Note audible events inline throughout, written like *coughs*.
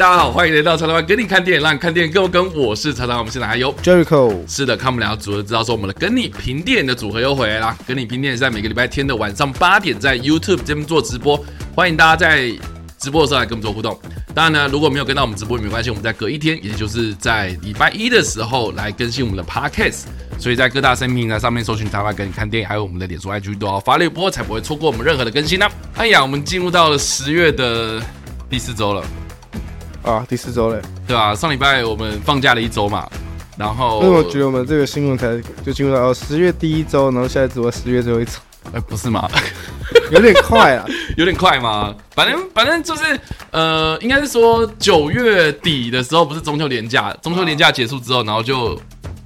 嗨，大家好，欢迎来到曹操班跟你看电影，让你看电影更有梗。我是曹操，我们现在还有 Jericho，是的，看我们两个组合知道说我们的跟你评电影的组合又回来啦。跟你评电影是在每个礼拜天的晚上八点在 YouTube 这边做直播，欢迎大家在直播的时候来跟我们做互动。当然呢，如果没有跟到我们直播也没关系，我们在隔一天，也就是在礼拜一的时候来更新我们的 Podcast。所以在各大声明平台上面搜寻“曹操跟你看电影”，还有我们的脸书 IG 都要发了一波，才不会错过我们任何的更新呢、啊。哎呀，我们进入到了十月的第四周了。啊，第四周嘞，对吧、啊？上礼拜我们放假了一周嘛，然后为什么觉得我们这个新闻才就进入到十月第一周，然后现在只有十月最后一周？哎、欸，不是吗？*laughs* 有点快啊，*laughs* 有点快嘛？反正反正就是呃，应该是说九月底的时候，不是中秋连假，中秋连假结束之后，然后就。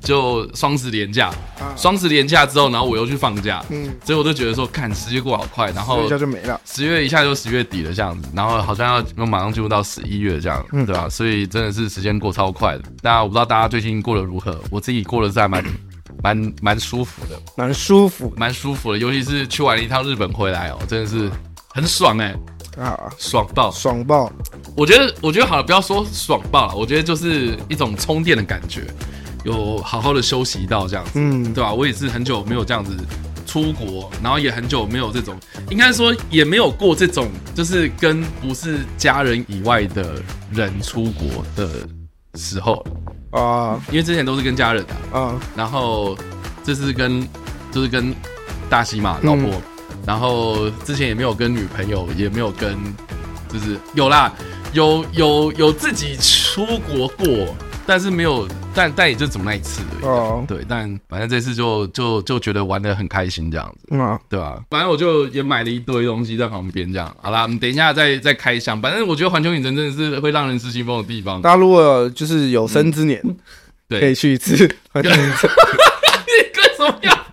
就双十连假，双十连假之后，然后我又去放假，嗯，所以我就觉得说，看时间过好快，然后一下就没了，十月一下就十月底了这样子，然后好像要又马上进入到十一月这样，嗯，对吧？所以真的是时间过超快的。大家我不知道大家最近过得如何，我自己过得是还蛮 *coughs* 蛮蛮舒服的，蛮舒服，蛮舒服的，尤其是去完了一趟日本回来哦，真的是很爽哎，啊，爽爆，爽爆！我觉得我觉得好了，不要说爽爆了，我觉得就是一种充电的感觉。有好好的休息到这样子，嗯，对吧？我也是很久没有这样子出国，然后也很久没有这种，应该说也没有过这种，就是跟不是家人以外的人出国的时候啊，因为之前都是跟家人的啊，然后这是跟就是跟大西嘛老婆，然后之前也没有跟女朋友，也没有跟，就是有啦，有有有自己出国过。但是没有，但但也就只么那一次而已。哦，对，但反正这次就就就觉得玩的很开心这样子，嗯，对吧？反正我就也买了一堆东西在旁边这样。好啦，我们等一下再再开箱。反正我觉得环球影城真的是会让人失心疯的地方。大家如果就是有生之年，嗯、对，可以去一次环球影城。*laughs* 你干什么呀？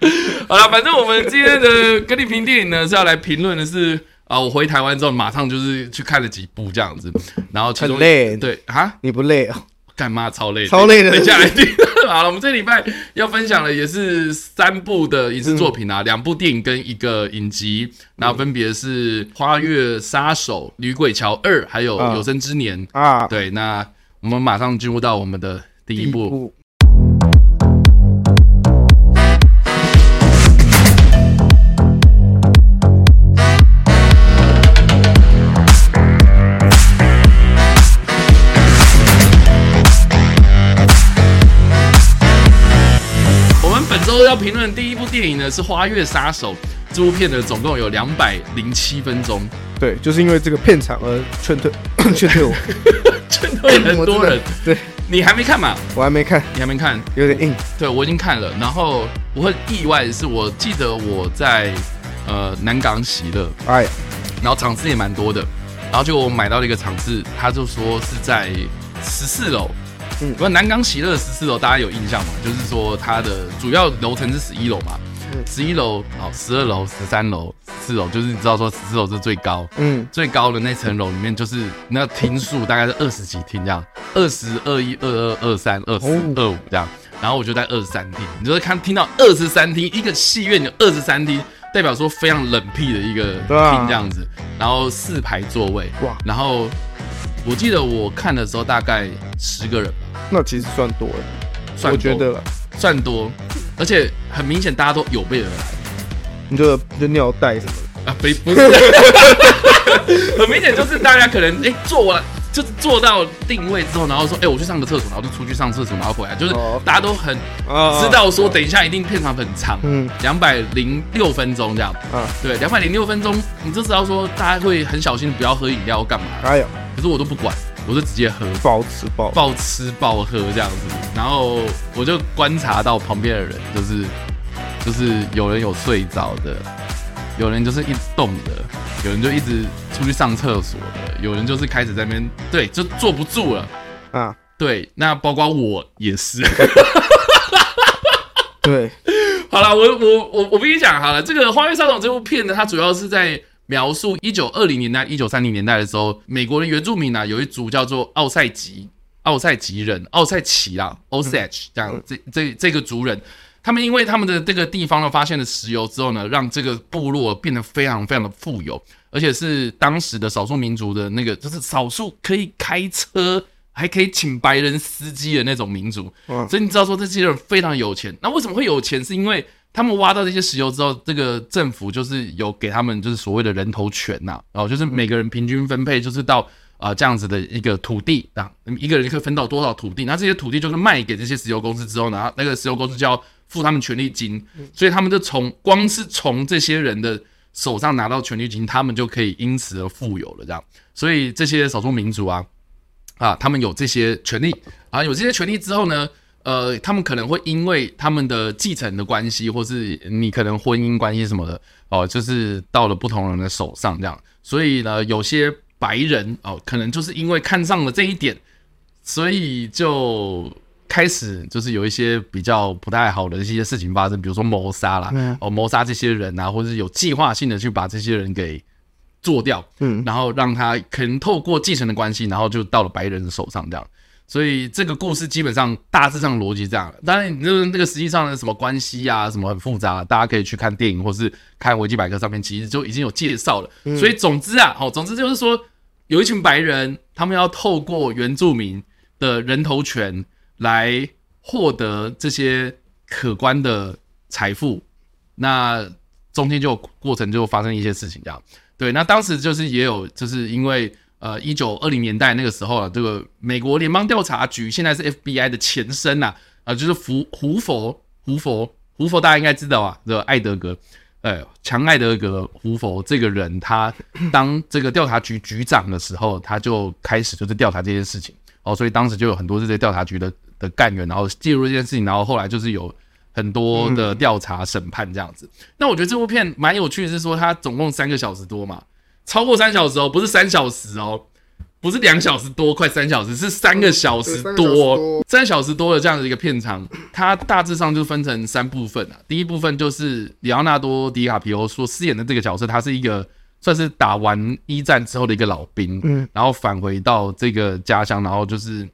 好了，反正我们今天的跟你评电影呢是要来评论的是啊，我回台湾之后马上就是去看了几部这样子，然后很累，对啊，你不累啊？干妈超累，超累的。等下来听好了，我们这礼拜要分享的也是三部的影视作品啊，两、嗯、部电影跟一个影集，然后分别是《花月杀手》《女鬼桥二》还有《有生之年》啊。对，那我们马上进入到我们的第一部。要评论第一部电影呢，是《花月杀手》这部片呢，总共有两百零七分钟。对，就是因为这个片长而劝退，*laughs* 劝退我，劝退很多人。对，你还没看嘛？我还没看，你还没看，有点硬。对，我已经看了。然后我很意外的是，我记得我在呃南港喜乐，哎，然后场次也蛮多的。然后就我买到了一个场次，他就说是在十四楼。嗯，不，南港喜乐十四楼，大家有印象吗？就是说它的主要楼层是十一楼嘛，十一楼、哦，十二楼、十三楼、四楼，就是你知道说十四楼是最高，嗯，最高的那层楼里面就是那厅数大概是二十几厅这样，二十二一、二二、二三、二四、二五这样，然后我就在二十三厅，你就会看听到二十三厅，一个戏院有二十三厅，代表说非常冷僻的一个厅这样子，然后四排座位，哇，然后。我记得我看的时候大概十个人，那其实算多了，算多，我觉得算多，而且很明显大家都有备而来，你就就尿袋什么？的啊？不 *laughs* 不是，很明显就是大家可能哎做完就是做到定位之后，然后说哎我去上个厕所，然后就出去上厕所，然后回来，就是大家都很知道说等一下一定片长很长，嗯，两百零六分钟这样，啊，对，两百零六分钟，你就知道说大家会很小心不要喝饮料干嘛？哎呦。可是我都不管，我就直接喝，暴吃暴暴吃暴喝这样子，然后我就观察到旁边的人，就是就是有人有睡着的，有人就是一直动的，有人就一直出去上厕所的，有人就是开始在那边，对，就坐不住了。啊，对，那包括我也是，对，*laughs* 好了，我我我我跟你讲好了，这个《花月杀手》这部片呢，它主要是在。描述一九二零年代、一九三零年代的时候，美国的原住民啊，有一族叫做奥赛吉、奥赛吉人、奥赛奇啦 Osage 这样，这这这个族人，他们因为他们的这个地方呢发现了石油之后呢，让这个部落变得非常非常的富有，而且是当时的少数民族的那个，就是少数可以开车还可以请白人司机的那种民族。所以你知道说这些人非常有钱。那为什么会有钱？是因为他们挖到这些石油之后，这个政府就是有给他们就是所谓的人头权呐，然后就是每个人平均分配就是到。啊、这样子的一个土地啊，一个人可以分到多少土地？那这些土地就是卖给这些石油公司之后呢，那个石油公司就要付他们权利金，所以他们就从光是从这些人的手上拿到权利金，他们就可以因此而富有了。这样，所以这些少数民族啊，啊，他们有这些权利啊，有这些权利之后呢，呃，他们可能会因为他们的继承的关系，或是你可能婚姻关系什么的，哦、呃，就是到了不同人的手上这样，所以呢，有些。白人哦，可能就是因为看上了这一点，所以就开始就是有一些比较不太好的一些事情发生，比如说谋杀啦，哦，谋杀这些人啊，或者是有计划性的去把这些人给做掉，嗯，然后让他可能透过继承的关系，然后就到了白人的手上这样。所以这个故事基本上大致上逻辑这样，当然你就是那个实际上的什么关系啊，什么很复杂，大家可以去看电影或是看维基百科上面，其实就已经有介绍了。所以总之啊，好，总之就是说。有一群白人，他们要透过原住民的人头权来获得这些可观的财富，那中间就过程就发生一些事情，这样对。那当时就是也有，就是因为呃，一九二零年代那个时候啊，这个美国联邦调查局现在是 FBI 的前身呐，啊，就是胡胡佛胡佛胡佛，大家应该知道啊，这个艾德格。呃，强艾德格胡佛这个人，他当这个调查局局长的时候，他就开始就是调查这件事情哦，所以当时就有很多这些调查局的的干员，然后介入这件事情，然后后来就是有很多的调查审判这样子。那我觉得这部片蛮有趣的是说，它总共三个小时多嘛，超过三小时哦，不是三小时哦。不是两小时多，快三小时，是三个小时多，三小时多的这样的一个片长，它大致上就分成三部分啊。第一部分就是里奥纳多·迪卡皮欧所饰演的这个角色，他是一个算是打完一战之后的一个老兵，嗯，然后返回到这个家乡，然后就是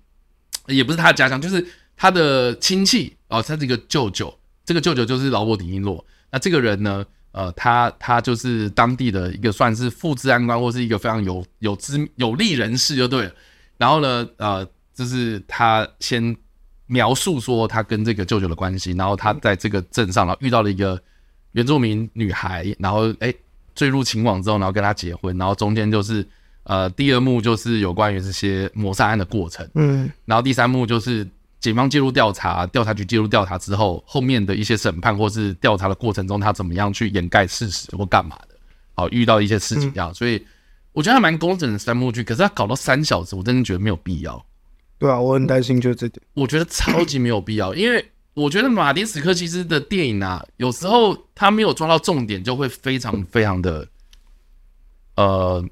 也不是他的家乡，就是他的亲戚哦，他这个舅舅，这个舅舅就是劳勃·迪尼洛。那这个人呢？呃，他他就是当地的一个算是副治安官，或是一个非常有有知有利人士就对了。然后呢，呃，就是他先描述说他跟这个舅舅的关系，然后他在这个镇上，然后遇到了一个原住民女孩，然后哎坠入情网之后，然后跟他结婚，然后中间就是呃第二幕就是有关于这些谋杀案的过程，嗯，然后第三幕就是。警方介入调查，调查局介入调查之后，后面的一些审判或是调查的过程中，他怎么样去掩盖事实或干嘛的？好，遇到一些事情这样，所以我觉得还蛮工整的三幕剧。可是他搞到三小时，我真的觉得没有必要。对啊，我很担心就是这点。我觉得超级没有必要，因为我觉得马丁史科西斯的电影啊，有时候他没有抓到重点，就会非常非常的呃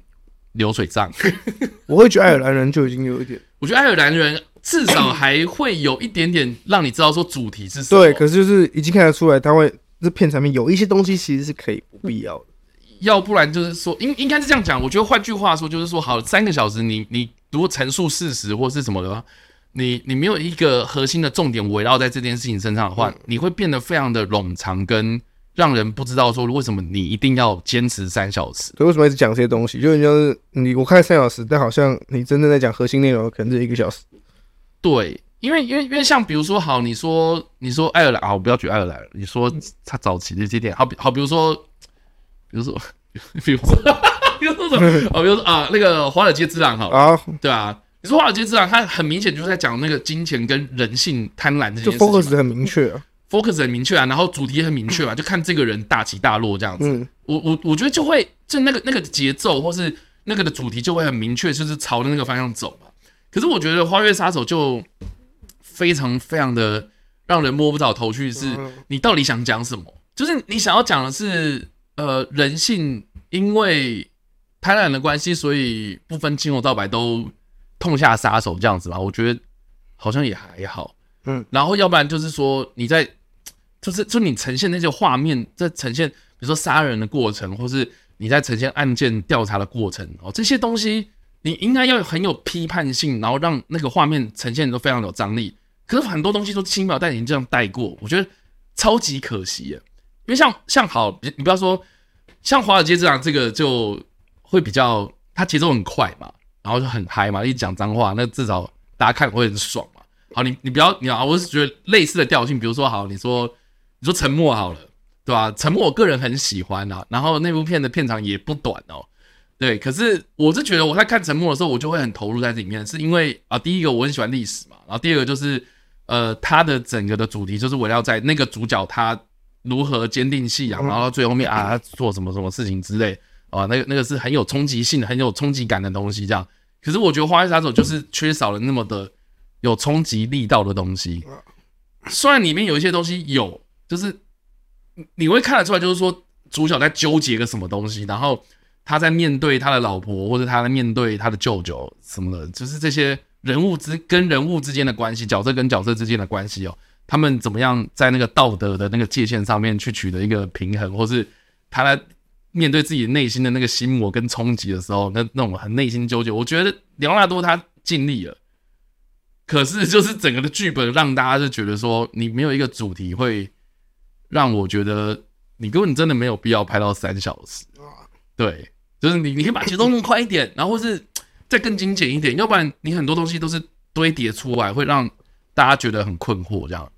流水账。*laughs* 我会觉得爱尔兰人就已经有一点，我觉得爱尔兰人。至少还会有一点点让你知道说主题是什么。对，可是就是已经看得出来，它会这片产品有一些东西其实是可以不必要的。要不然就是说，应应该是这样讲。我觉得换句话说，就是说，好，三个小时你你如果陈述事实或是什么的话，你你没有一个核心的重点围绕在这件事情身上的话，你会变得非常的冗长，跟让人不知道说为什么你一定要坚持三小时。对，为什么一直讲这些东西？就是就是你我看三小时，但好像你真正在讲核心内容，可能是一个小时。对，因为因为因为像比如说，好，你说你说爱尔兰啊，我不要举爱尔兰，你说他早期的这些点，好比好比如说，比如说，比如说，比如说什么？哦，比如说啊，那个《华尔街之狼》好啊，对啊，你说《华尔街之狼》，它很明显就是在讲那个金钱跟人性贪婪这些事情，就 focus 很明确啊，focus 很明确啊，然后主题也很明确嘛，就看这个人大起大落这样子。嗯，我我我觉得就会就那个那个节奏或是那个的主题就会很明确，就是朝着那个方向走嘛。可是我觉得《花月杀手》就非常非常的让人摸不着头绪，是你到底想讲什么？就是你想要讲的是，呃，人性因为贪婪的关系，所以不分青红皂白都痛下杀手这样子吧？我觉得好像也还好，嗯。然后要不然就是说你在，就是就你呈现那些画面，在呈现比如说杀人的过程，或是你在呈现案件调查的过程哦，这些东西。你应该要很有批判性，然后让那个画面呈现都非常有张力。可是很多东西都轻描淡写这样带过，我觉得超级可惜耶。因为像像好，你不要说像华尔街这样，这个就会比较，它节奏很快嘛，然后就很嗨嘛，一讲脏话，那至少大家看会很爽嘛。好，你你不要你啊，我是觉得类似的调性，比如说好，你说你说沉默好了，对吧？沉默我个人很喜欢啊，然后那部片的片长也不短哦。对，可是我是觉得我在看《沉默》的时候，我就会很投入在这里面，是因为啊，第一个我很喜欢历史嘛，然后第二个就是呃，它的整个的主题就是围绕在那个主角他如何坚定信仰，然后到最后面啊，他做什么什么事情之类啊，那个那个是很有冲击性的、很有冲击感的东西。这样，可是我觉得《花月杀手》就是缺少了那么的有冲击力道的东西。虽然里面有一些东西有，就是你会看得出来，就是说主角在纠结个什么东西，然后。他在面对他的老婆，或者他在面对他的舅舅什么的，就是这些人物之跟人物之间的关系，角色跟角色之间的关系哦，他们怎么样在那个道德的那个界限上面去取得一个平衡，或是他在面对自己内心的那个心魔跟冲击的时候，那那种很内心纠结，我觉得李奥纳多他尽力了，可是就是整个的剧本让大家就觉得说，你没有一个主题会让我觉得你根本真的没有必要拍到三小时，对。就是你，你可以把节奏弄快一点，然后是再更精简一点，要不然你很多东西都是堆叠出来，会让大家觉得很困惑这样。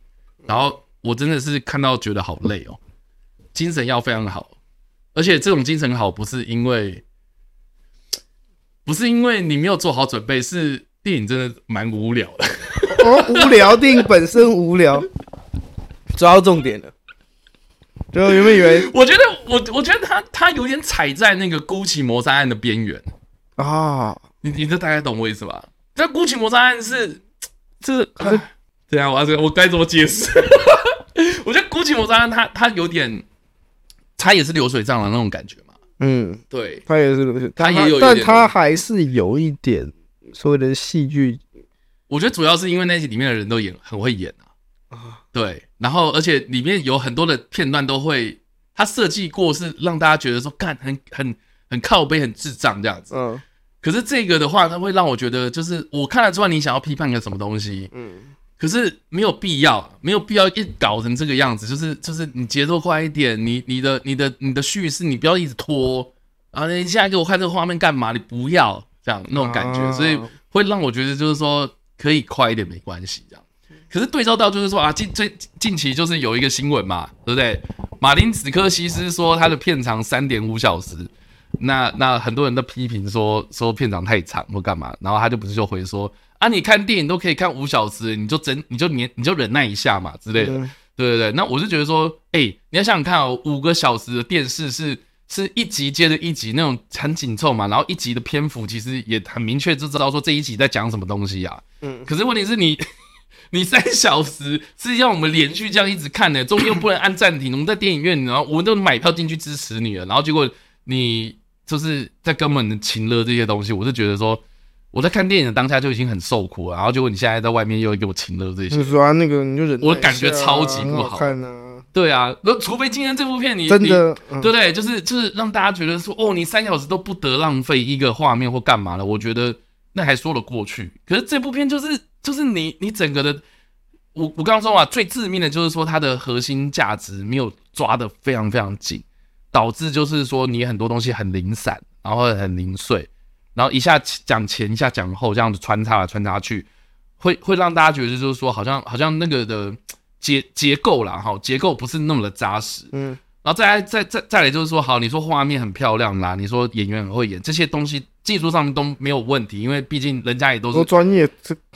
然后我真的是看到觉得好累哦，精神要非常好，而且这种精神好不是因为不是因为你没有做好准备，是电影真的蛮无聊的。*laughs* 哦，无聊，电影本身无聊，抓到重点了。就原本以为，*laughs* 我觉得我我觉得他他有点踩在那个姑奇谋杀案的边缘啊！你你这大概懂我意思吧？这姑奇谋杀案是这对啊，我要我该怎么解释？*laughs* 我觉得姑奇谋杀案他他有点，他也是流水账的那种感觉嘛。嗯，对，他也是流水，他也有，但他还是有一点所谓的戏剧。我觉得主要是因为那些里面的人都演很会演啊啊，对。然后，而且里面有很多的片段都会，他设计过是让大家觉得说，干很很很靠背、很智障这样子。嗯。可是这个的话，它会让我觉得，就是我看得出来你想要批判个什么东西。嗯。可是没有必要，没有必要一搞成这个样子。就是就是你节奏快一点，你你的你的你的叙事你不要一直拖。然后你现在给我看这个画面干嘛？你不要这样那种感觉，所以会让我觉得就是说可以快一点没关系这样。可是对照到就是说啊，近最近期就是有一个新闻嘛，对不对？马丁·史科西斯说他的片长三点五小时，那那很多人都批评说说片长太长或干嘛，然后他就不是就回说啊，你看电影都可以看五小时，你就真你就你你就忍耐一下嘛之类的，对对对。那我是觉得说，哎、欸，你要想想看哦，五个小时的电视是是一集接着一集那种很紧凑嘛，然后一集的篇幅其实也很明确就知道说这一集在讲什么东西啊。嗯。可是问题是你。你三小时是要我们连续这样一直看的，中间又不能按暂停。我们在电影院，然后我们都买票进去支持你了，然后结果你就是在根本的情乐这些东西，我是觉得说我在看电影的当下就已经很受苦了，然后结果你现在在外面又给我情乐这些，你说那个你就忍，我感觉超级不好，好看啊。对啊，那除非今天这部片你真的，对不对？就是就是让大家觉得说哦，你三小时都不得浪费一个画面或干嘛了，我觉得那还说得过去。可是这部片就是。就是你，你整个的，我我刚刚说嘛，最致命的就是说它的核心价值没有抓得非常非常紧，导致就是说你很多东西很零散，然后很零碎，然后一下讲前一下讲后这样子穿插来穿插去，会会让大家觉得就是说好像好像那个的结结构啦哈，结构不是那么的扎实，嗯。然后再来再再再来就是说，好，你说画面很漂亮啦，你说演员很会演，这些东西技术上面都没有问题，因为毕竟人家也都是专业，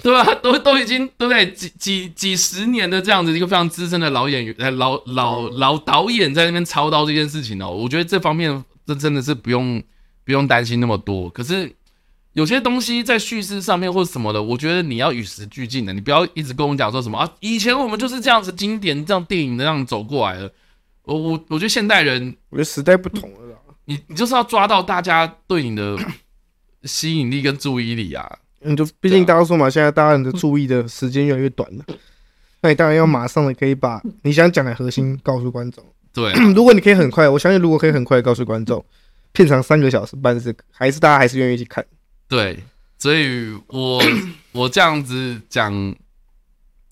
对吧？都都已经对不对？几几几十年的这样子一个非常资深的老演员、老老老导演在那边操刀这件事情哦，我觉得这方面这真的是不用不用担心那么多。可是有些东西在叙事上面或者什么的，我觉得你要与时俱进的，你不要一直跟我讲说什么啊，以前我们就是这样子经典这样电影的这样走过来的。我我我觉得现代人，我觉得时代不同了啦。你你就是要抓到大家对你的吸引力跟注意力啊。你就毕竟大家说嘛，现在大家人的注意的时间越来越短了，*laughs* 那你当然要马上的可以把你想讲的核心告诉观众。对，*clears throat* 如果你可以很快，我相信如果可以很快告诉观众，片长三个小时半是还是大家还是愿意去看。对，所以我 *clears throat* 我这样子讲。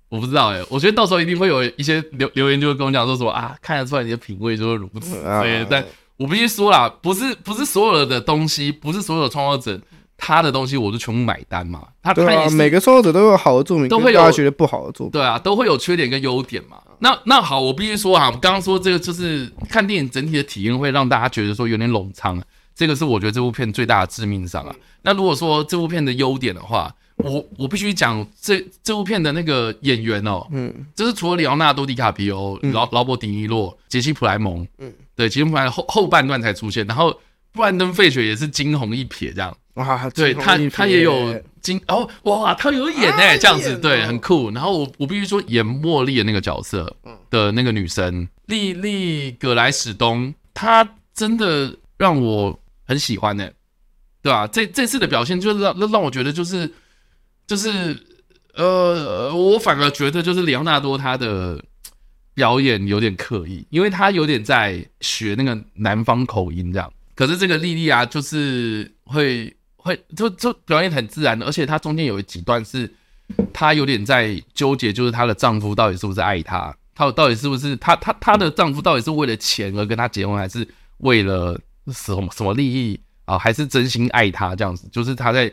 我不知道哎、欸，我觉得到时候一定会有一些留留言就会跟我讲说什么啊，看得出来你的品味就是如此。对，但我必须说啦，不是不是所有的东西，不是所有的创作者他的东西我就全部买单嘛。他对啊，他每个创作者都有好的作品，都会有大家觉得不好的作品。对啊，都会有缺点跟优点嘛。那那好，我必须说啊，刚刚说这个就是看电影整体的体验会让大家觉得说有点冗长，这个是我觉得这部片最大的致命伤啊。那如果说这部片的优点的话，我我必须讲这这部片的那个演员哦，嗯，就是除了里奥纳多·迪卡皮欧、劳劳勃·迪尼洛、杰西·普莱蒙，嗯，对，杰西·普莱蒙后后半段才出现，然后布兰登·费雪也是惊鸿一瞥这样，哇，对他他也有惊哦，哇，他有演哎，这样子对，很酷。然后我我必须说演茉莉的那个角色的那个女生莉莉·葛莱史东，她真的让我很喜欢呢，对吧？这这次的表现就是让让我觉得就是。就是，呃，我反而觉得就是里奥纳多他的表演有点刻意，因为他有点在学那个南方口音这样。可是这个莉莉啊，就是会会就就表演很自然的，而且她中间有几段是，她有点在纠结，就是她的丈夫到底是不是爱她，她到底是不是她她她的丈夫到底是为了钱而跟她结婚，还是为了什么什么利益啊，还是真心爱她这样子？就是她在。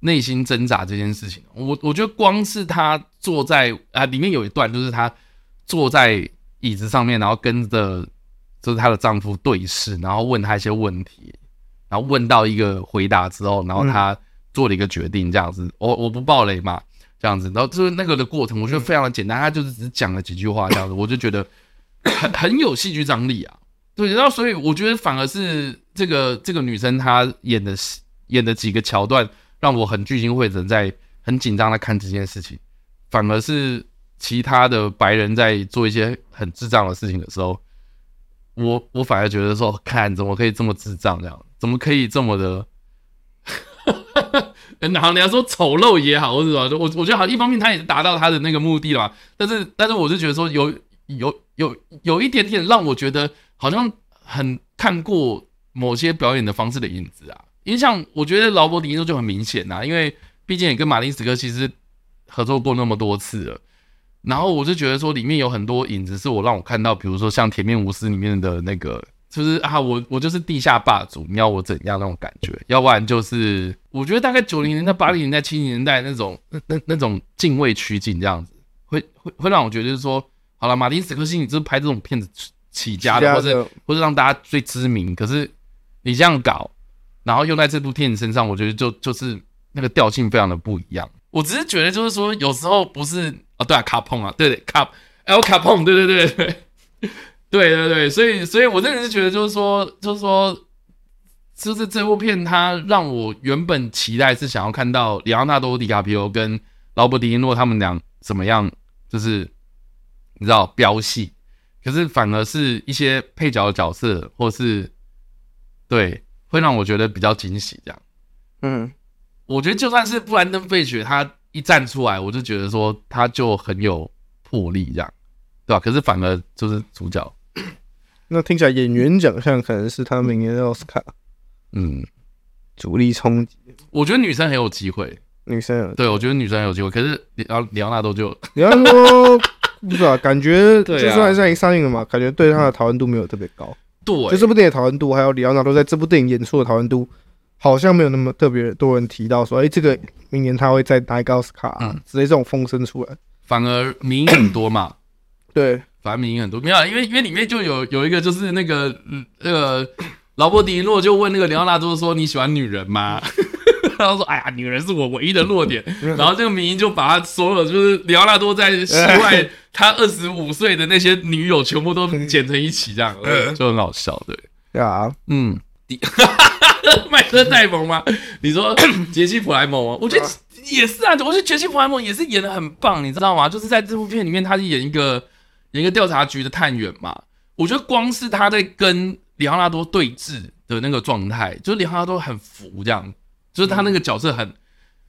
内心挣扎这件事情，我我觉得光是她坐在啊，里面有一段就是她坐在椅子上面，然后跟着就是她的丈夫对视，然后问她一些问题，然后问到一个回答之后，然后她做了一个决定，这样子，我我不爆雷嘛，这样子，然后就是那个的过程，我觉得非常的简单，她就是只讲了几句话这样子，我就觉得很很有戏剧张力啊，对，然后所以我觉得反而是这个这个女生她演的演的几个桥段。让我很聚精会神，在很紧张的看这件事情，反而是其他的白人在做一些很智障的事情的时候，我我反而觉得说，看怎么可以这么智障这样，怎么可以这么的，然后你要说丑陋也好，或者什么，我我觉得好，一方面他也是达到他的那个目的了，但是但是我就觉得说有有有有一点点让我觉得好像很看过某些表演的方式的影子啊。因为像我觉得劳勃迪尼洛就很明显呐，因为毕竟也跟马丁史柯西斯合作过那么多次了，然后我就觉得说里面有很多影子是我让我看到，比如说像《铁面无私》里面的那个，就是啊，我我就是地下霸主，你要我怎样那种感觉，要不然就是我觉得大概九零年代、八零年代、七零年代那种那那那种敬畏取景这样子，会会会让我觉得就是说，好了，马丁斯科西你就是拍这种片子起家的，或者或者让大家最知名，可是你这样搞。然后用在这部电影身上，我觉得就就是那个调性非常的不一样。我只是觉得就是说，有时候不是啊，对啊，卡碰啊，对对卡，L 卡碰，对对对对对对对，所以所以我真的是觉得就是说就是说，就是这部片它让我原本期待是想要看到里昂纳多·迪卡皮欧跟劳勃·迪尼洛他们俩怎么样，就是你知道飙戏，可是反而是一些配角的角色，或是对。会让我觉得比较惊喜，这样，嗯，我觉得就算是布兰登·费雪他一站出来，我就觉得说他就很有魄力，这样，对吧？可是反而就是主角，*coughs* 那听起来演员奖项可能是他明年的奥斯卡，嗯，主力冲击。我觉得女生很有机会，女生有，对，我觉得女生很有机会。可是里奥里奥纳多就，里奥纳多不知道，感觉 *laughs* 就算现在上映了嘛，感觉对他的讨论度没有特别高。对，就这部电影讨论度，还有里奥纳多在这部电影演出的讨论度，好像没有那么特别多人提到说，哎、欸，这个明年他会再拿一个奥斯卡，嗯，直接这种风声出来，反而名义很多嘛。对，反而名义很多，没有，因为因为里面就有有一个就是那个那个劳勃迪诺就问那个里奥纳多说，你喜欢女人吗？*laughs* 他说：“哎呀，女人是我唯一的弱点。*laughs* ”然后这个名义就把他所有就是里奥纳多在戏外 *laughs* 他二十五岁的那些女友全部都剪成一起，这样就很好笑，对。对啊，嗯，*laughs* 麦克戴蒙吗？你说 *coughs* 杰西普莱蒙吗？我觉得也是啊，我觉得杰西普莱蒙也是演的很棒，你知道吗？就是在这部片里面，他是演一个演一个调查局的探员嘛。我觉得光是他在跟里奥纳多对峙的那个状态，就是里奥纳多很浮这样。就是他那个角色很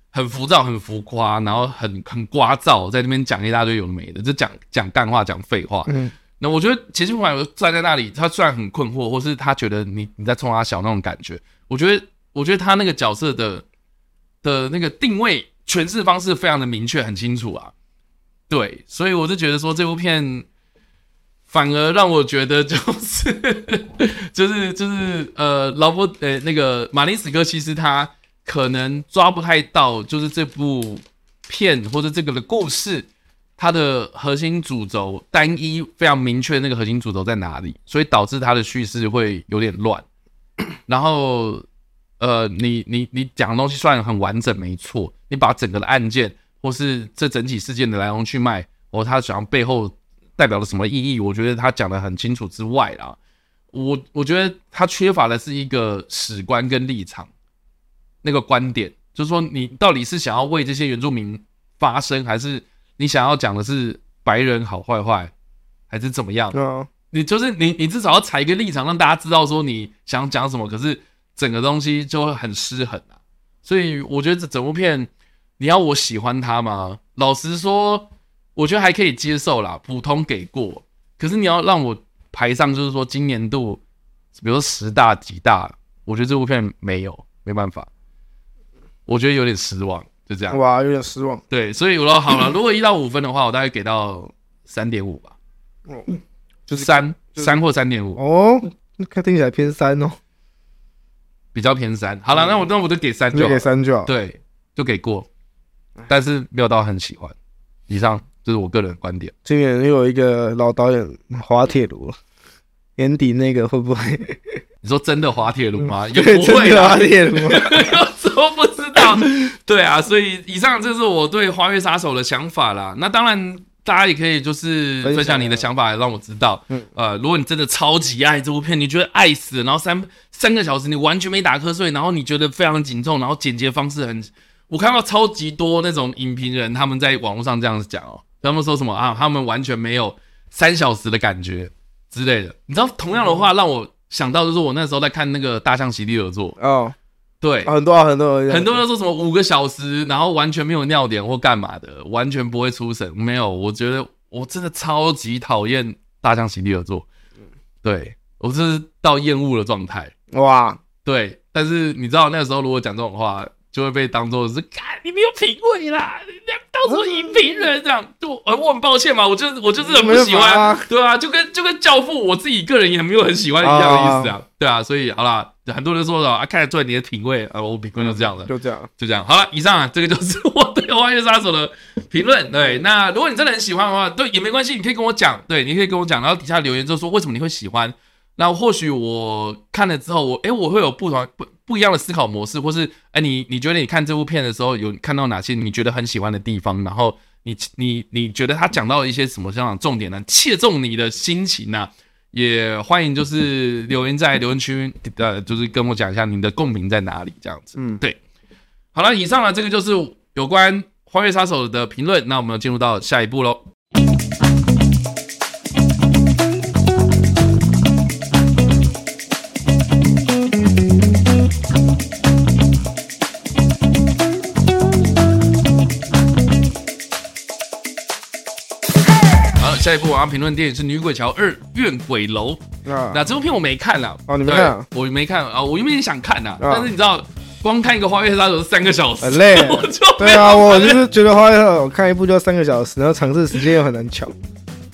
很浮躁，很浮夸，然后很很聒噪，在那边讲一大堆有的没的，就讲讲干话，讲废话。嗯，那我觉得其实不管我站在那里，他虽然很困惑，或是他觉得你你在冲他小那种感觉，我觉得我觉得他那个角色的的那个定位诠释方式非常的明确，很清楚啊。对，所以我就觉得说这部片反而让我觉得就是 *laughs* 就是就是呃，劳勃呃那个马林斯科其实他可能抓不太到，就是这部片或者这个的故事，它的核心主轴单一非常明确，那个核心主轴在哪里，所以导致它的叙事会有点乱。*coughs* 然后呃，你你你讲的东西算很完整，没错，你把整个的案件。或是这整体事件的来龙去脉，或他想要背后代表了什么意义？我觉得他讲得很清楚之外啦，我我觉得他缺乏的是一个史观跟立场，那个观点，就是说你到底是想要为这些原住民发声，还是你想要讲的是白人好坏坏，还是怎么样？嗯，你就是你，你至少要踩一个立场，让大家知道说你想讲什么。可是整个东西就会很失衡啊，所以我觉得这整部片。你要我喜欢它吗？老实说，我觉得还可以接受啦，普通给过。可是你要让我排上，就是说今年度，比如说十大几大，我觉得这部片没有，没办法，我觉得有点失望，就这样。哇，有点失望。对，所以我说好了，如果一到五分的话，我大概给到三点五吧。哦，就是三三或三点五。哦，那看听起来偏三哦，比较偏三。好了，那我那我就给三就好，给三就好。对，就给过。但是没有到很喜欢。以上就是我个人观点。今年又有一个老导演滑铁卢，年底那个会不会？*laughs* 你说真的滑铁卢吗？也不会滑铁卢，*laughs* 有说不知道。对啊，所以以上这是我对《花月杀手》的想法啦。那当然，大家也可以就是分享你的想法，让我知道。嗯，呃，如果你真的超级爱这部片，你觉得爱死，然后三三个小时你完全没打瞌睡，然后你觉得非常紧凑，然后剪接方式很。我看到超级多那种影评人，他们在网络上这样子讲哦，他们说什么啊？他们完全没有三小时的感觉之类的。你知道，同样的话让我想到，就是我那时候在看那个《大象席地而坐》哦，对，很多很多很多人说什么五个小时，然后完全没有尿点或干嘛的，完全不会出神。没有，我觉得我真的超级讨厌《大象席地而坐》，对，我这是到厌恶的状态。哇，对，但是你知道那个时候如果讲这种话。就会被当做是，看你没有品味啦，人家当做影评人这样，就我很抱歉嘛，我就是我就是很不喜欢，啊对啊，就跟就跟教父，我自己个人也没有很喜欢一样的意思啊，对啊，所以好啦，很多人说了啊，看得出来你的品味啊，我品味就这样的，就这样，就这样，好了，以上啊，这个就是我对《花月杀手》的评论，对，那如果你真的很喜欢的话，对也没关系，你可以跟我讲，对，你可以跟我讲，然后底下留言就说为什么你会喜欢，那或许我看了之后，我哎，我会有不同不。不一样的思考模式，或是哎，你你觉得你看这部片的时候有看到哪些你觉得很喜欢的地方？然后你你你觉得他讲到了一些什么这样的重点呢？切中你的心情呢？也欢迎就是留言在留言区，呃，就是跟我讲一下你的共鸣在哪里，这样子。嗯，对。好了，以上呢，这个就是有关《花月杀手》的评论。那我们进入到下一步喽。下一部我要评论电影是《女鬼桥二怨鬼楼》啊，那这部片我没看了，哦，你没看？我没看啊，我有点想看呐，但是你知道，光看一个《花月杀手》是三个小时，很累。*laughs* 对啊，我就是觉得《花月杀手》我看一部就要三个小时，然后尝试时间又很难抢。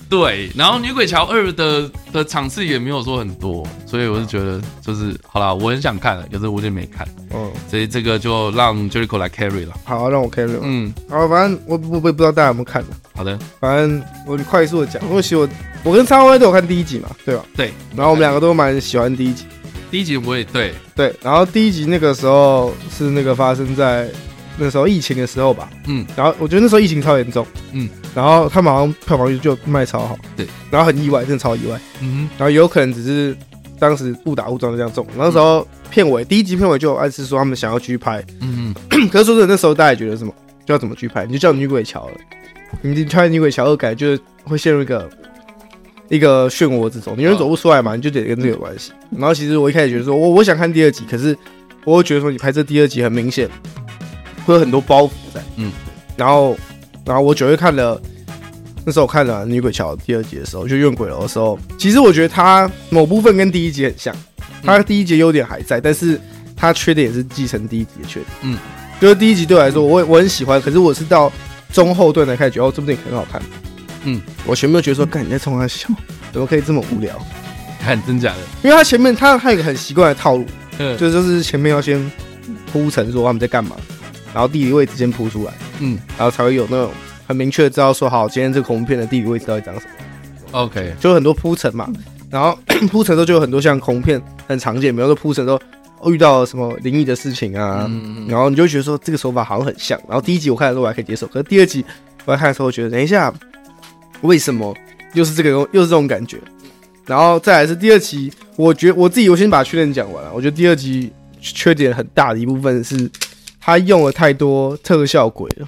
对，然后《女鬼桥二》的的场次也没有说很多，所以我是觉得就是好啦，我很想看，可是我就没看。嗯，所以这个就让 Jericho 来 carry 了。好啊，让我 carry。嗯，好，反正我我我也不知道大家有没有看。好的，反正我快速的讲，因为其实我我跟昌威都有看第一集嘛，对吧？对。然后我们两个都蛮喜欢第一集。第一集我也对对，然后第一集那个时候是那个发生在。那时候疫情的时候吧，嗯，然后我觉得那时候疫情超严重，嗯，然后他们好像票房就卖超好，对，然后很意外，真的超意外，嗯，然后有可能只是当时误打误撞这样中，那时候片尾第一集片尾就有暗示说他们想要继续拍，嗯嗯，*coughs* 可是说真的那时候大家也觉得什么？就要怎么继续拍，你就叫女鬼桥了，你拍女鬼桥二，感觉就会陷入一个一个漩涡之中，你永远走不出来嘛，你就得跟这个有关系。然后其实我一开始觉得说我我想看第二集，可是我会觉得说你拍这第二集很明显。会有很多包袱在，嗯，然后，然后我九月看了，那时候我看了《女鬼桥》第二集的时候，就怨鬼楼的时候，其实我觉得它某部分跟第一集很像，它第一集优点还在，但是它缺点也是继承第一集的缺点，嗯，就是第一集对我来说，我我很喜欢，可是我是到中后段才开始觉得哦，这部电影很好看。嗯，我前面觉得说，干你在冲他笑，怎么可以这么无聊？看真假的？因为他前面他他有一个很习惯的套路，嗯，就就是前面要先铺陈说他们在干嘛，然后地理位置先铺出来，嗯，然后才会有那种很明确的知道说，好，今天这个恐怖片的地理位置到底长什么。OK，就很多铺陈嘛，然后铺陈之后就有很多像恐怖片很常见，比如说铺陈之后遇到了什么灵异的事情啊，嗯、然后你就觉得说这个手法好像很像。然后第一集我看的时候我还可以接受，可是第二集我在看的时候我觉得，等一下，为什么又是这个又是这种感觉？然后再来是第二集，我觉得我自己我先把缺点讲完了。我觉得第二集缺点很大的一部分是，他用了太多特效鬼了。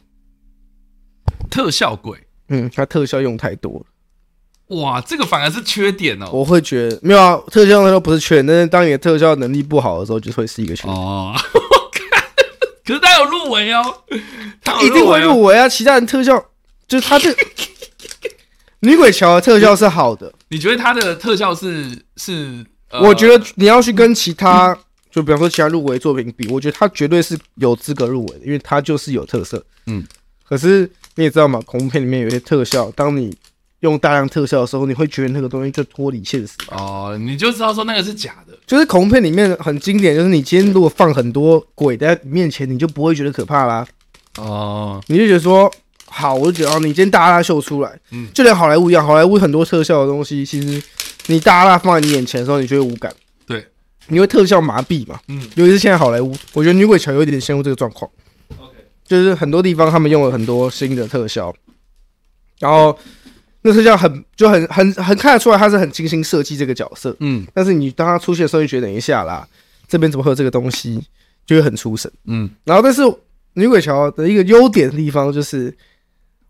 特效鬼，嗯，他特效用太多了。哇，这个反而是缺点哦。我会觉得没有啊，特效那都不是缺点，但是当你的特效能力不好的时候，就会是一个缺点。哦，*laughs* 可是他有入围哦，他 *laughs* 一定会入围啊。其他人特效就是他这。*laughs* 女鬼桥的特效是好的，你觉得他的特效是是？呃、我觉得你要去跟其他，就比方说其他入围作品比，我觉得他绝对是有资格入围的，因为他就是有特色。嗯，可是你也知道嘛，恐怖片里面有些特效，当你用大量特效的时候，你会觉得那个东西就脱离现实。哦，你就知道说那个是假的。就是恐怖片里面很经典，就是你今天如果放很多鬼在面前，你就不会觉得可怕啦。哦，你就觉得说。好，我就觉得哦，你今天大拉秀出来，嗯，就连好莱坞一样，好莱坞很多特效的东西，其实你大拉放在你眼前的时候，你就会无感，对，因为特效麻痹嘛，嗯，尤其是现在好莱坞，我觉得女鬼桥有一点点陷入这个状况，OK，就是很多地方他们用了很多新的特效，然后那特效很就很很很看得出来，他是很精心设计这个角色，嗯，但是你当他出现的时候，你觉得等一下啦，这边怎么会有这个东西，就会很出神，嗯，然后但是女鬼桥的一个优点的地方就是。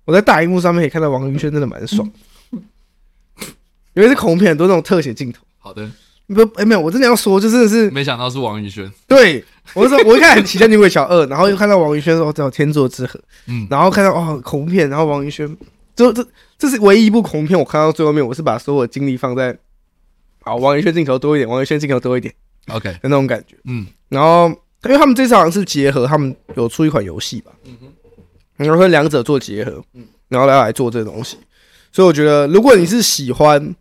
我在大荧幕上面可以看到王云轩真的蛮爽，*laughs* 因为是恐怖片，很多那种特写镜头。好的，不，哎、欸，没有，我真的要说，就真的是没想到是王宇轩。对，我就说，我一开始很期待《女鬼小二》，然后又看到王宇轩说叫《天作之合》，嗯，然后看到哦恐怖片，然后王宇轩，就这这是唯一一部恐怖片，我看到最后面，我是把所有的精力放在，啊，王宇轩镜头多一点，王宇轩镜头多一点，OK *laughs* 的那种感觉，嗯，然后因为他们这次好像是结合，他们有出一款游戏吧，嗯哼。然后说两者做结合，嗯然后来来做这个东西，所以我觉得如果你是喜欢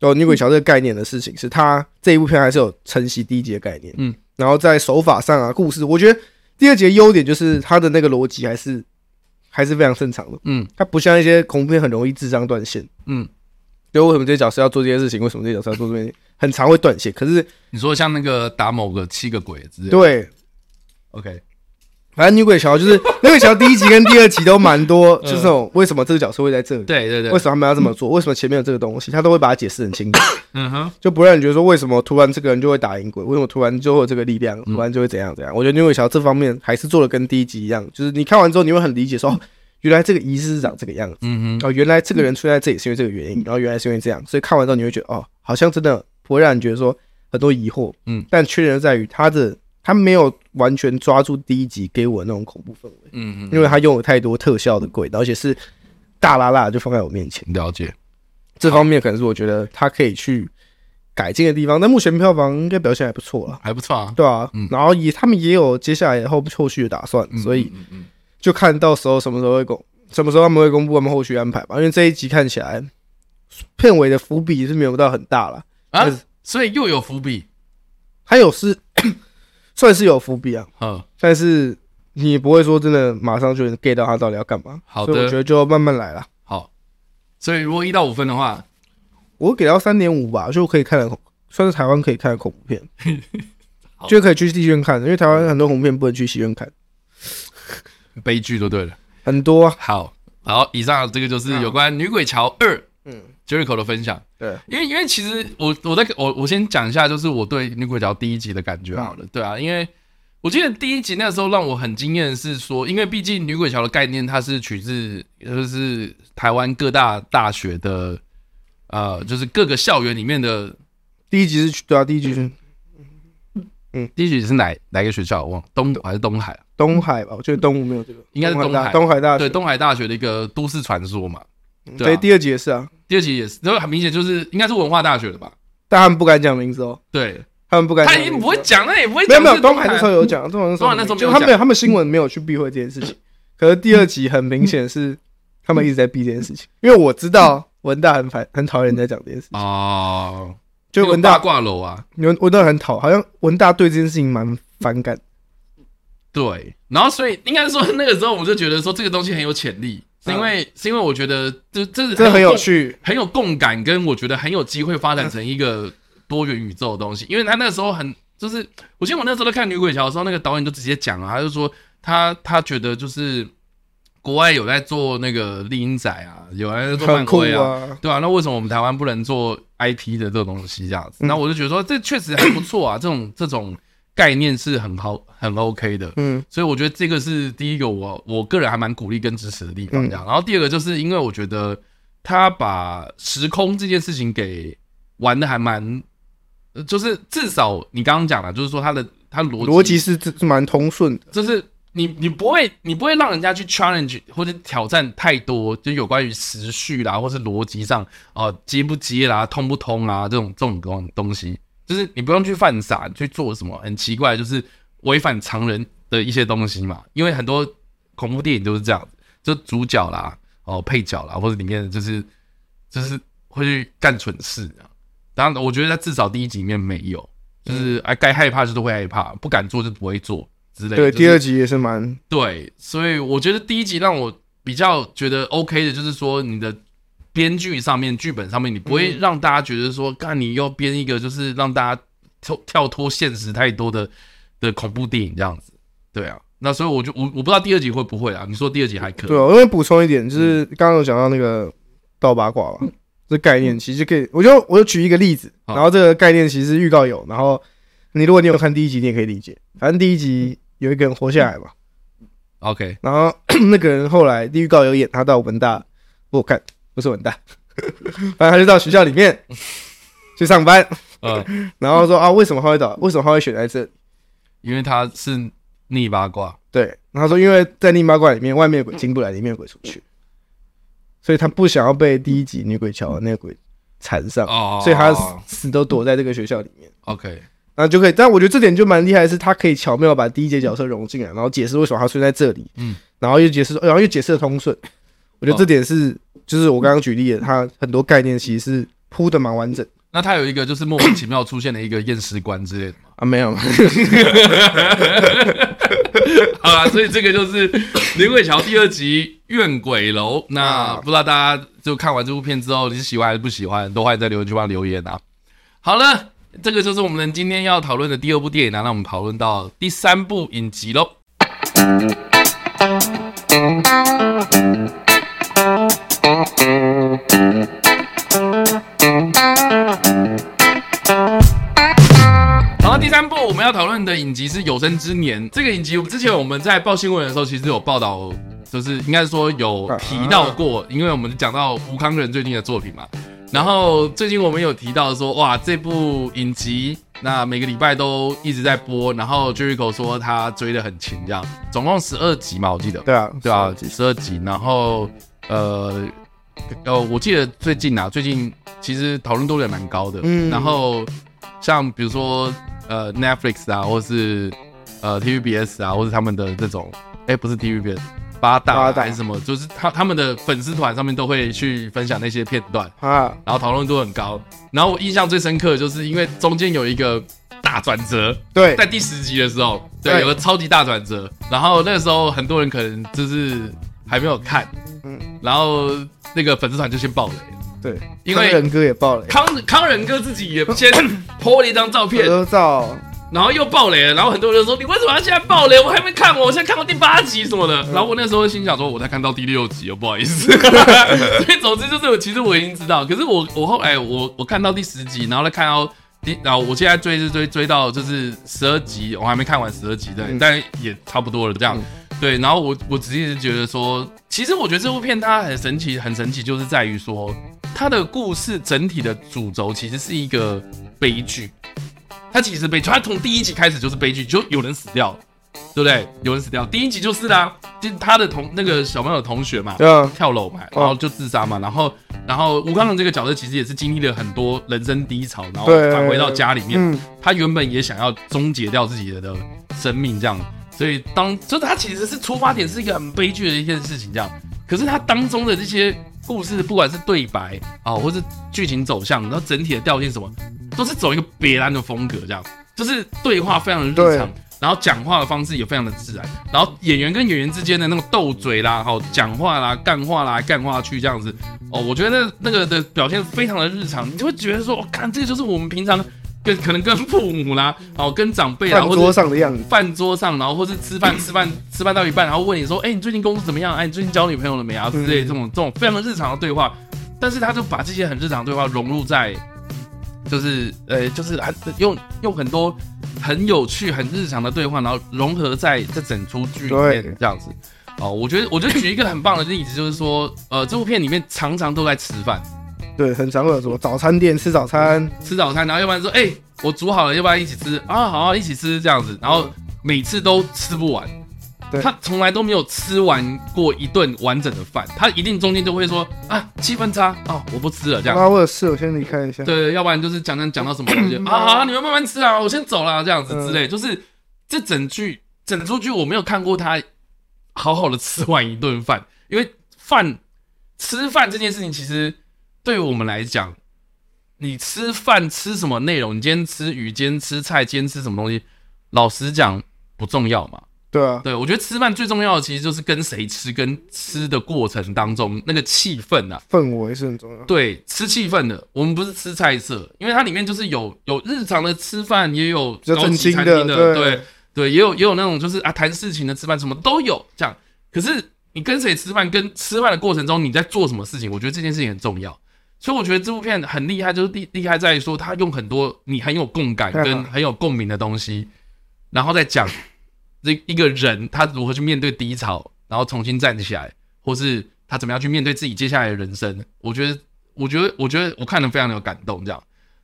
哦女鬼桥这个概念的事情，是它这一部片还是有承袭第一集的概念，嗯，然后在手法上啊，故事，我觉得第二集的优点就是它的那个逻辑还是还是非常正常的，嗯，它不像一些恐怖片很容易智商断线，嗯，就为什么这些角色要做这些事情，为什么这些角色要做这些，很常会断线。可是你说像那个打某个七个鬼之类的，对，OK。反正女鬼桥就是女鬼 *laughs* 桥第一集跟第二集都蛮多，就是这种为什么这个角色会在这里？对对对，为什么他们要这么做？为什么前面有这个东西？他都会把它解释很清楚。嗯哼，就不让你觉得说为什么突然这个人就会打赢鬼？为什么突然就会有这个力量？突然就会怎样怎样？我觉得女鬼桥这方面还是做的跟第一集一样，就是你看完之后你会很理解说，原来这个仪式是长这个样子。嗯哼，哦，原来这个人出现在这里是因为这个原因，然后原来是因为这样，所以看完之后你会觉得哦，好像真的不会让你觉得说很多疑惑。嗯，但缺点就在于他的。他没有完全抓住第一集给我的那种恐怖氛围，嗯嗯，因为他用了太多特效的鬼，而且是大拉拉就放在我面前。了解，这方面可能是我觉得他可以去改进的地方。但目前票房应该表现还不错了，还不错啊，对啊，嗯、然后也他们也有接下来后后续的打算，所以就看到时候什么时候会公，什么时候他们会公布他们后续安排吧。因为这一集看起来片尾的伏笔是没有到很大了啊，所以又有伏笔，还有是。算是有伏笔啊，嗯，但是你不会说真的马上就能 get 到他到底要干嘛。好的，我觉得就慢慢来啦。好，所以如果一到五分的话，*laughs* 我给到三点五吧，就可以看的，算是台湾可以看的恐怖片，*laughs* 就可以去戏院看，因为台湾很多恐怖片不能去戏院看，悲剧就对了，很多。好，好，以上这个就是有关《女鬼桥二》。嗯，Jericho 的分享，对，因为因为其实我我在我我先讲一下，就是我对女鬼桥第一集的感觉好了，对啊，因为我记得第一集那个时候让我很惊艳的是说，因为毕竟女鬼桥的概念它是取自就是台湾各大大学的，呃，就是各个校园里面的第一集是，对啊，第一集是，嗯，第一集是哪哪个学校？我忘了，东还是东海？东海吧，我觉得东吴没有这个，应该是东海，东海大学，对，东海大学的一个都市传说嘛。对，第二集也是啊，第二集也是，然后很明显就是应该是文化大学的吧，但他们不敢讲名字哦。对，他们不敢，他也不会讲，那也不会讲。没有没有，东海那时候有讲，东海那时候那时候就他们他们新闻没有去避讳这件事情，可是第二集很明显是他们一直在避这件事情，因为我知道文大很烦，很讨厌人在讲这件事情。哦。就文大挂楼啊，文文大很讨，好像文大对这件事情蛮反感。对，然后所以应该说那个时候我就觉得说这个东西很有潜力，是因为是因为我觉得这这是这很有趣，很有共感，跟我觉得很有机会发展成一个多元宇宙的东西。因为他那个时候很就是，我记得我那时候在看《女鬼桥》的时候，那个导演就直接讲啊，他就说他他觉得就是。国外有在做那个丽英仔啊，有人在做漫威啊，啊对啊，那为什么我们台湾不能做 IP 的这个东西这样子？那、嗯、我就觉得说，这确实还不错啊，这种这种概念是很好很 OK 的。嗯，所以我觉得这个是第一个我我个人还蛮鼓励跟支持的地方。这样，嗯、然后第二个就是因为我觉得他把时空这件事情给玩的还蛮，就是至少你刚刚讲了，就是说他的他逻逻辑是是蛮通顺的，就是。你你不会你不会让人家去 challenge 或者挑战太多，就有关于时序啦，或是逻辑上哦、呃、接不接啦，通不通啊这种这种东东西，就是你不用去犯傻去做什么很奇怪，就是违反常人的一些东西嘛。因为很多恐怖电影都是这样，就主角啦哦配角啦，或者里面就是就是会去干蠢事啊。当然，我觉得在至少第一集里面没有，就是哎该害怕就是会害怕，不敢做就不会做。之类的对，第二集也是蛮对，所以我觉得第一集让我比较觉得 OK 的，就是说你的编剧上面、剧本上面，你不会让大家觉得说，干你要编一个就是让大家跳跳脱现实太多的的恐怖电影这样子。对啊，那所以我就我我不知道第二集会不会啊？你说第二集还可以？对啊，我会补充一点，就是刚刚有讲到那个倒八卦吧，这概念其实可以，我就我就举一个例子，然后这个概念其实预告有，然后你如果你有看第一集，你也可以理解，反正第一集。有一个人活下来嘛？OK，然后 *clears throat* 那个人后来预告有演，他到文大，我看不是文大，*laughs* 反正他就到学校里面去上班。嗯，*laughs* 然后说啊，为什么他会到？为什么他会选在这里？因为他是逆八卦。对，然后他说因为在逆八卦里面，外面鬼进不来，里面鬼出去，所以他不想要被第一集女鬼桥那个鬼缠上，所以他死都躲在这个学校里面。OK。那就可以，但我觉得这点就蛮厉害的是，他可以巧妙把第一节角色融进来，然后解释为什么他睡在这里，嗯，然后又解释，然后又解释的通顺。我觉得这点是，就是我刚刚举例的，它很多概念其实是铺的蛮完整。那它有一个就是莫名其妙出现的一个验尸官之类的吗？啊，没有。*laughs* 好啦，所以这个就是《林鬼桥》第二集《怨鬼楼》。那不知道大家就看完这部片之后，你是喜欢还是不喜欢？都欢迎在留言区帮留言啊。好了。这个就是我们今天要讨论的第二部电影，那我们讨论到第三部影集喽。的影集是《有生之年》。这个影集之前我们在报新闻的时候，其实有报道，就是应该说有提到过，因为我们讲到吴康仁最近的作品嘛。然后最近我们有提到说，哇，这部影集那每个礼拜都一直在播，然后 Jericho 说他追得很勤，这样总共十二集嘛，我记得。对啊，对啊，十二集。然后呃呃，我记得最近啊，最近其实讨论度也蛮高的。嗯。然后像比如说呃 Netflix 啊，或是呃 TVBS 啊，或是他们的这种，哎，不是 TVBS。八大还是什么，就是他他们的粉丝团上面都会去分享那些片段啊，然后讨论度很高。然后我印象最深刻的就是因为中间有一个大转折，对，在第十集的时候，对，有个超级大转折。然后那个时候很多人可能就是还没有看，嗯，然后那个粉丝团就先爆雷，对，因为仁哥也爆雷，康康仁哥自己也先 *laughs* po 了一张照片合照。然后又爆雷了，然后很多人说，你为什么要现在爆雷？我还没看过，我现在看过第八集什么的。然后我那时候心想说，我才看到第六集哦，不好意思。*laughs* 所以总之就是，其实我已经知道，可是我我后来我我看到第十集，然后再看到第，然后我现在追是追追到就是十二集，我还没看完十二集的，但也差不多了这样。对，然后我我只是觉得说，其实我觉得这部片它很神奇，很神奇，就是在于说它的故事整体的主轴其实是一个悲剧。他其实悲剧，他从第一集开始就是悲剧，就有人死掉，对不对？有人死掉，第一集就是啦，就他的同那个小朋友同学嘛，啊，跳楼嘛，然后就自杀嘛，然后然后吴刚仁这个角色其实也是经历了很多人生低潮，然后返回到家里面，他原本也想要终结掉自己的生命这样，所以当就他其实是出发点是一个很悲剧的一件事情，这样。可是他当中的这些故事，不管是对白啊，或是剧情走向，然后整体的调性什么，都是走一个别样的风格，这样，就是对话非常的日常，然后讲话的方式也非常的自然，然后演员跟演员之间的那种斗嘴啦，好讲话啦，干话啦，干话去这样子，哦，我觉得那个的表现非常的日常，你就会觉得说，我看这就是我们平常。跟可能跟父母啦，哦，跟长辈啊，饭桌上的样子，饭桌上，然后或是吃饭吃饭吃饭到一半，然后问你说，哎、欸，你最近工作怎么样？哎、啊，你最近交女朋友了没啊？之类这种这种非常的日常的对话，但是他就把这些很日常的对话融入在，就是呃，就是很用用很多很有趣、很日常的对话，然后融合在这整出剧里面这样子。哦，我觉得，我觉得举一个很棒的例子，就是说，呃，这部片里面常常都在吃饭。对，很常会有什么早餐店吃早餐，吃早餐，然后要不然说，哎、欸，我煮好了，要不然一起吃啊，好，啊，一起吃这样子，然后每次都吃不完，对他从来都没有吃完过一顿完整的饭，他一定中间就会说啊，气氛差哦，我不吃了这样。啊，我有事，我先离开一下。对，要不然就是讲讲讲到什么东西啊，*laughs* 好，你们慢慢吃啊，我先走了这样子之类，就是这整句整出剧我没有看过他好好的吃完一顿饭，因为饭吃饭这件事情其实。对于我们来讲，你吃饭吃什么内容？你今天吃鱼，今天吃菜，今天吃什么东西？老实讲不重要嘛。对啊，对，我觉得吃饭最重要的其实就是跟谁吃，跟吃的过程当中那个气氛啊，氛围是很重要。对，吃气氛的，我们不是吃菜色，因为它里面就是有有日常的吃饭，也有高级餐厅的，对，对，也有也有那种就是啊谈事情的吃饭，什么都有这样。可是你跟谁吃饭，跟吃饭的过程中你在做什么事情，我觉得这件事情很重要。所以我觉得这部片很厉害，就是厉厉害在于说，他用很多你很有共感跟很有共鸣的东西，然后再讲这一个人他如何去面对低潮，然后重新站起来，或是他怎么样去面对自己接下来的人生。我觉得，我觉得，我觉得我看得非常的有感动，这样。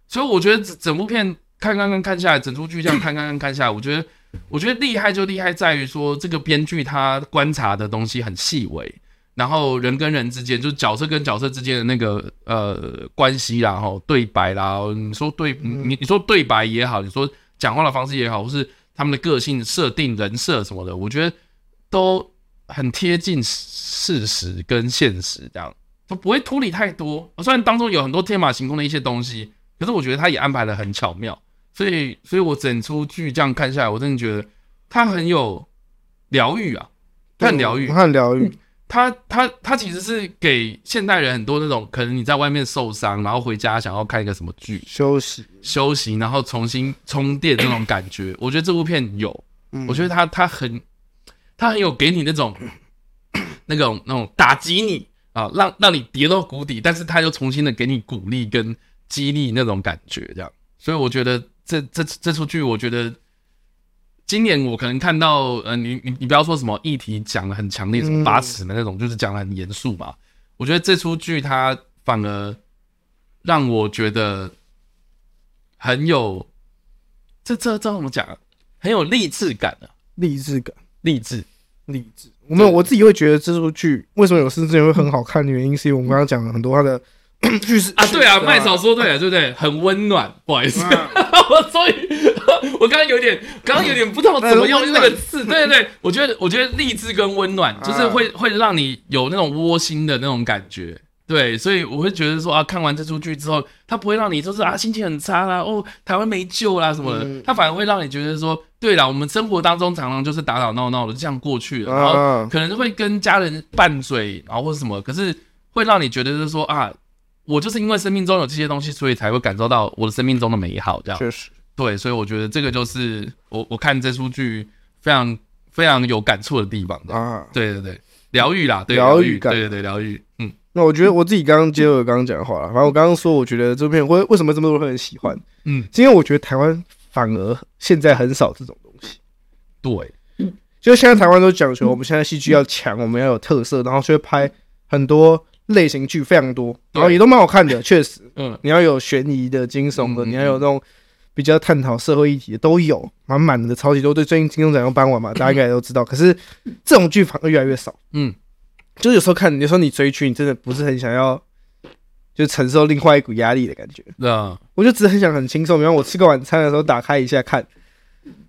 所以我觉得整整部片看看看看下来，整出剧这样看看看看下来，我觉得，我觉得厉害就厉害在于说，这个编剧他观察的东西很细微。然后人跟人之间，就是角色跟角色之间的那个呃关系啦，吼对白啦，你说对，你你说对白也好，你说讲话的方式也好，或是他们的个性设定、人设什么的，我觉得都很贴近事实跟现实，这样都不会脱离太多。虽然当中有很多天马行空的一些东西，可是我觉得他也安排的很巧妙。所以，所以我整出剧这样看下来，我真的觉得他很有疗愈啊，他很疗愈，他很疗愈。他他他其实是给现代人很多那种可能你在外面受伤，然后回家想要看一个什么剧休息休息，然后重新充电那种感觉。我觉得这部片有，我觉得他他很他很有给你那种那种那种打击你啊，让让你跌到谷底，但是他又重新的给你鼓励跟激励那种感觉，这样。所以我觉得这这这出剧，我觉得。今年我可能看到，呃，你你你不要说什么议题讲的很强烈，什么八尺的那种，就是讲的很严肃嘛。我觉得这出剧它反而让我觉得很有，这这这怎么讲啊？很有励志感啊！励志感，励志，励志。我们我自己会觉得这出剧为什么有生之年会很好看的原因，是因为我们刚刚讲了很多它的 *clears throat* 剧是啊，对啊，麦嫂说对了，对不对？很温暖，不好意思，*laughs* 我所以。*laughs* 我刚刚有点，刚刚有点不知道怎么用那个字。对对对，我觉得，我觉得励志跟温暖，就是会会让你有那种窝心的那种感觉。对，所以我会觉得说啊，看完这出剧之后，它不会让你就是啊心情很差啦，哦，台湾没救啦什么的，它反而会让你觉得说，对啦，我们生活当中常常就是打打闹闹的这样过去了，然后可能会跟家人拌嘴，然后或者什么，可是会让你觉得就是说啊，我就是因为生命中有这些东西，所以才会感受到我的生命中的美好，这样。确实。对，所以我觉得这个就是我我看这出剧非常非常有感触的地方啊！对对对，疗愈啦，疗愈感，对对对，疗愈。嗯，那我觉得我自己刚刚接着刚刚讲的话了，反正我刚刚说，我觉得这片为为什么这么多人很喜欢？嗯，是因为我觉得台湾反而现在很少这种东西。对，就现在台湾都讲求我们现在戏剧要强，我们要有特色，然后就会拍很多类型剧，非常多，然后也都蛮好看的，确实。嗯，你要有悬疑的、惊悚的，你要有那种。比较探讨社会议题的都有，满满的超级多。对，最近金钟奖要颁完嘛，*clears throat* 大家应该都知道。可是这种剧反而越来越少。嗯，就是有时候看，有时候你追剧，你真的不是很想要，就承受另外一股压力的感觉。啊，我就只是很想很轻松。比方我吃个晚餐的时候，打开一下看，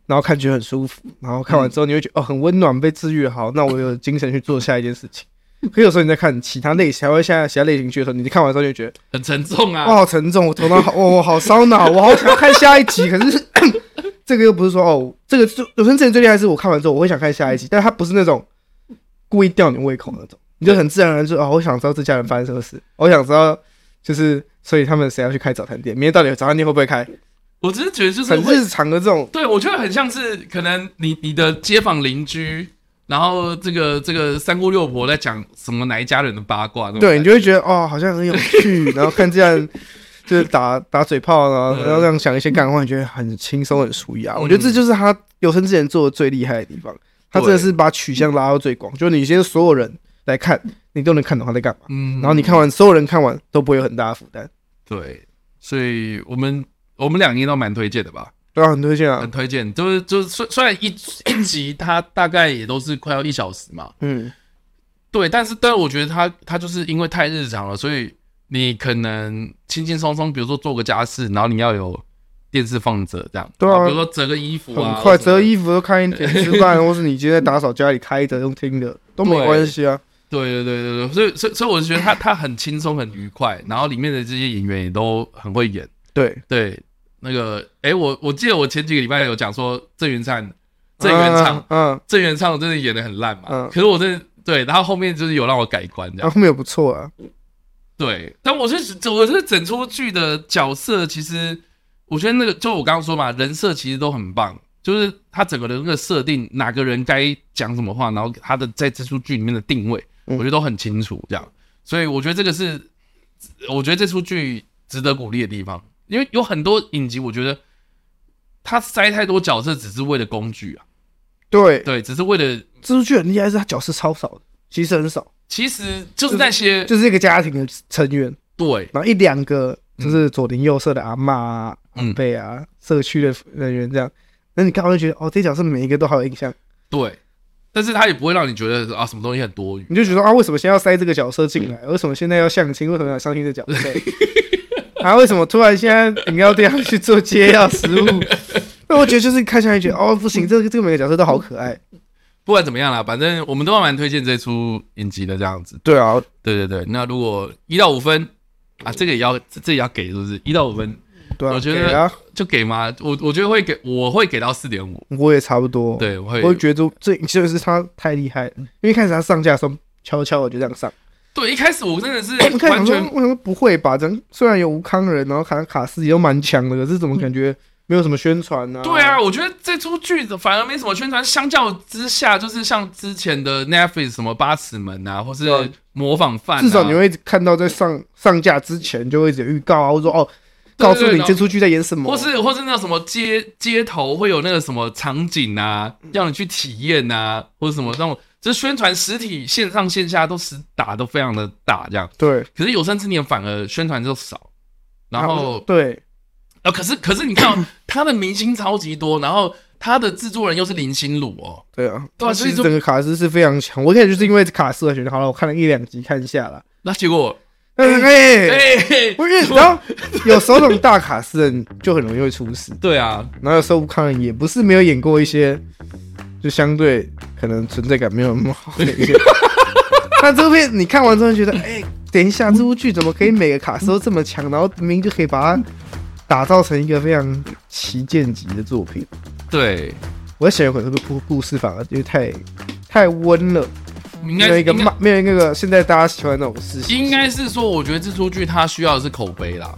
然后看觉得很舒服，然后看完之后你会觉得哦很温暖，被治愈好，那我有精神去做下一件事情。*laughs* 可有时候你在看其他类型，还会现在其他类型剧的时候，你看完之后就觉得很沉重啊，哇好沉重，我头脑好，我好烧脑，我好想要看下一集。可是 *coughs* 这个又不是说哦，这个就有生之年最厉害是我看完之后我会想看下一集，但它不是那种故意吊你胃口那种，你就很自然而然就哦，我想知道这家人发生什么事，我想知道就是所以他们谁要去开早餐店，明天到底早餐店会不会开？我只是觉得就是很日常的这种，对我觉得很像是可能你你的街坊邻居，然后这个这个三姑六婆在讲什么哪一家人的八卦，对你就会觉得哦，好像很有趣，*laughs* 然后看这样就是打打嘴炮啊，然后这样想一些干话，你觉得很轻松很舒压。我觉得这就是他有生之年做的最厉害的地方，他真的是把取向拉到最广，就是你现在所有人来看，你都能看懂他在干嘛，嗯，然后你看完所有人看完都不会有很大的负担，对，所以我们。我们两个都蛮推荐的吧？对啊，很推荐啊，很推荐。就是就是，虽虽然一一集它大概也都是快要一小时嘛，嗯，对，但是但是我觉得它它就是因为太日常了，所以你可能轻轻松松，比如说做个家事，然后你要有电视放着这样，对啊，比如说折个衣服啊，很快折衣服都看一点，吃饭 *laughs* 或是你今天打扫家里开着用听的都没关系啊。对对对对对，所以所以所以我就觉得他他很轻松很愉快，然后里面的这些演员也都很会演。对。对，那个，哎，我我记得我前几个礼拜有讲说郑元畅，郑元畅，嗯，郑元畅真的演的很烂嘛，嗯，可是我真的对，然后后面就是有让我改观，这样，后面也不错啊，对，但我是我是整出剧的角色，其实我觉得那个就我刚刚说嘛，人设其实都很棒，就是他整个的那个设定，哪个人该讲什么话，然后他的在这出剧里面的定位，我觉得都很清楚，这样，所以我觉得这个是，我觉得这出剧值得鼓励的地方。因为有很多影集，我觉得他塞太多角色，只是为了工具啊。对对，只是为了这部剧很厉害，是他角色超少的，其实很少。其实就是那些，就是、就是、一个家庭的成员。对，然后一两个就是左邻右舍的阿妈啊、长辈、嗯、啊、社区的人员这样。那你刚刚就觉得，哦，这角色每一个都好有印象。对，但是他也不会让你觉得啊，什么东西很多余。你就觉得啊，为什么先要塞这个角色进来？为什么现在要相亲？为什么要相亲这角色？*laughs* 啊，为什么突然现在饮料店要去做接药 *laughs* 食物？*laughs* 那我觉得就是看下来觉得哦，不行，这个这个每个角色都好可爱。不管怎么样啦，反正我们都蛮推荐这出影集的这样子。对啊，对对对。那如果一到五分啊，这个也要这也要给，是不是？一到五分，对啊，我觉得就给嘛？我我觉得会给，我会给到四点五。我也差不多。对，我会，我会觉得这其实是他太厉害了，因为一开始他上架的时候悄悄的就这样上。对，一开始我真的是 *coughs* 完全为什么不会吧？这虽然有吴康仁，然后卡卡斯也都蛮强的，可是怎么感觉没有什么宣传呢？对啊，我觉得这出剧反而没什么宣传。相较之下，就是像之前的 Netflix 什么八尺门啊，或是模仿犯，至少你会看到在上上架之前就会有预告啊，或者说哦，告诉你这出剧在演什么，或是或是那什么街街头会有那个什么场景啊，让你去体验啊，或者什么那种。这宣传实体线上线下都是打都非常的大，这样对。可是有生之年反而宣传就少，然后对，啊，可是可是你看 *coughs* 他的明星超级多，然后他的制作人又是林心如哦，对啊，对啊，所以整个卡斯是非常强。我一开始就是因为卡斯而选的，好了，我看了一两集看下了，那结果，哎哎，不是，然后有时候这种大卡司人就很容易会出事，对啊，然后有时候吴慷仁也不是没有演过一些。就相对可能存在感没有那么好的一些，*laughs* 那这部片你看完之后觉得，哎、欸，等一下这部剧怎么可以每个卡司都这么强，然后明明就可以把它打造成一个非常旗舰级的作品？对，我在想有可能这个故故事反而就太太温了，没有一个慢，没有一个现在大家喜欢那种事情。应该是说，我觉得这出剧它需要的是口碑啦，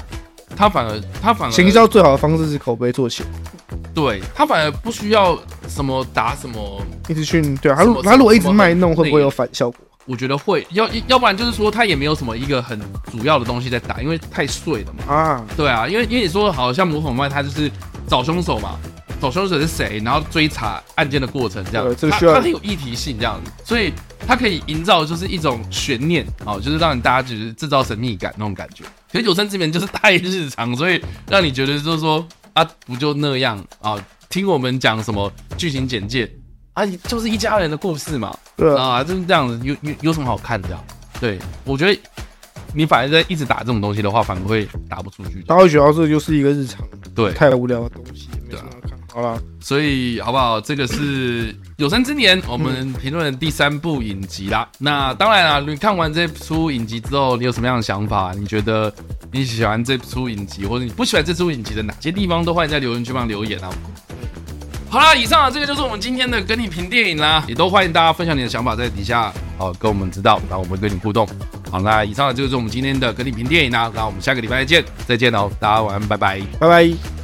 它反而他反而行销最好的方式是口碑做起来。对，他反而不需要什么打什么，一直去对啊，他他如果一直卖弄，会不会有反效果？我觉得会，要要不然就是说他也没有什么一个很主要的东西在打，因为太碎了嘛。啊，对啊，因为因为你说好像模仿犯，他就是找凶手嘛，找凶手是谁，然后追查案件的过程这样，这个需要他很有议题性这样子，所以他可以营造就是一种悬念哦，就是让大家就是制造神秘感那种感觉。可是有生之年就是太日常，所以让你觉得就是说。啊，不就那样啊？听我们讲什么剧情简介啊？就是一家人的故事嘛。对啊，啊，就是这样子，有有有什么好看的？对，我觉得你反而在一直打这种东西的话，反而会打不出去。大家会觉得这就是一个日常，对，太无聊的东西。对啊，好了，所以好不好？这个是有生之年我们评论的第三部影集啦。嗯、那当然啦，你看完这出影集之后，你有什么样的想法？你觉得你喜欢这出影集，或者你不喜欢这出影集的哪些地方，都欢迎在留言区帮留言啊。好啦，以上啊，这个就是我们今天的跟你评电影啦，也都欢迎大家分享你的想法在底下，好跟我们知道，然后我们跟你互动。好，啦以上啊，这就是我们今天的跟你评电影啦，那我们下个礼拜再见，再见哦，大家晚安，拜拜，拜拜。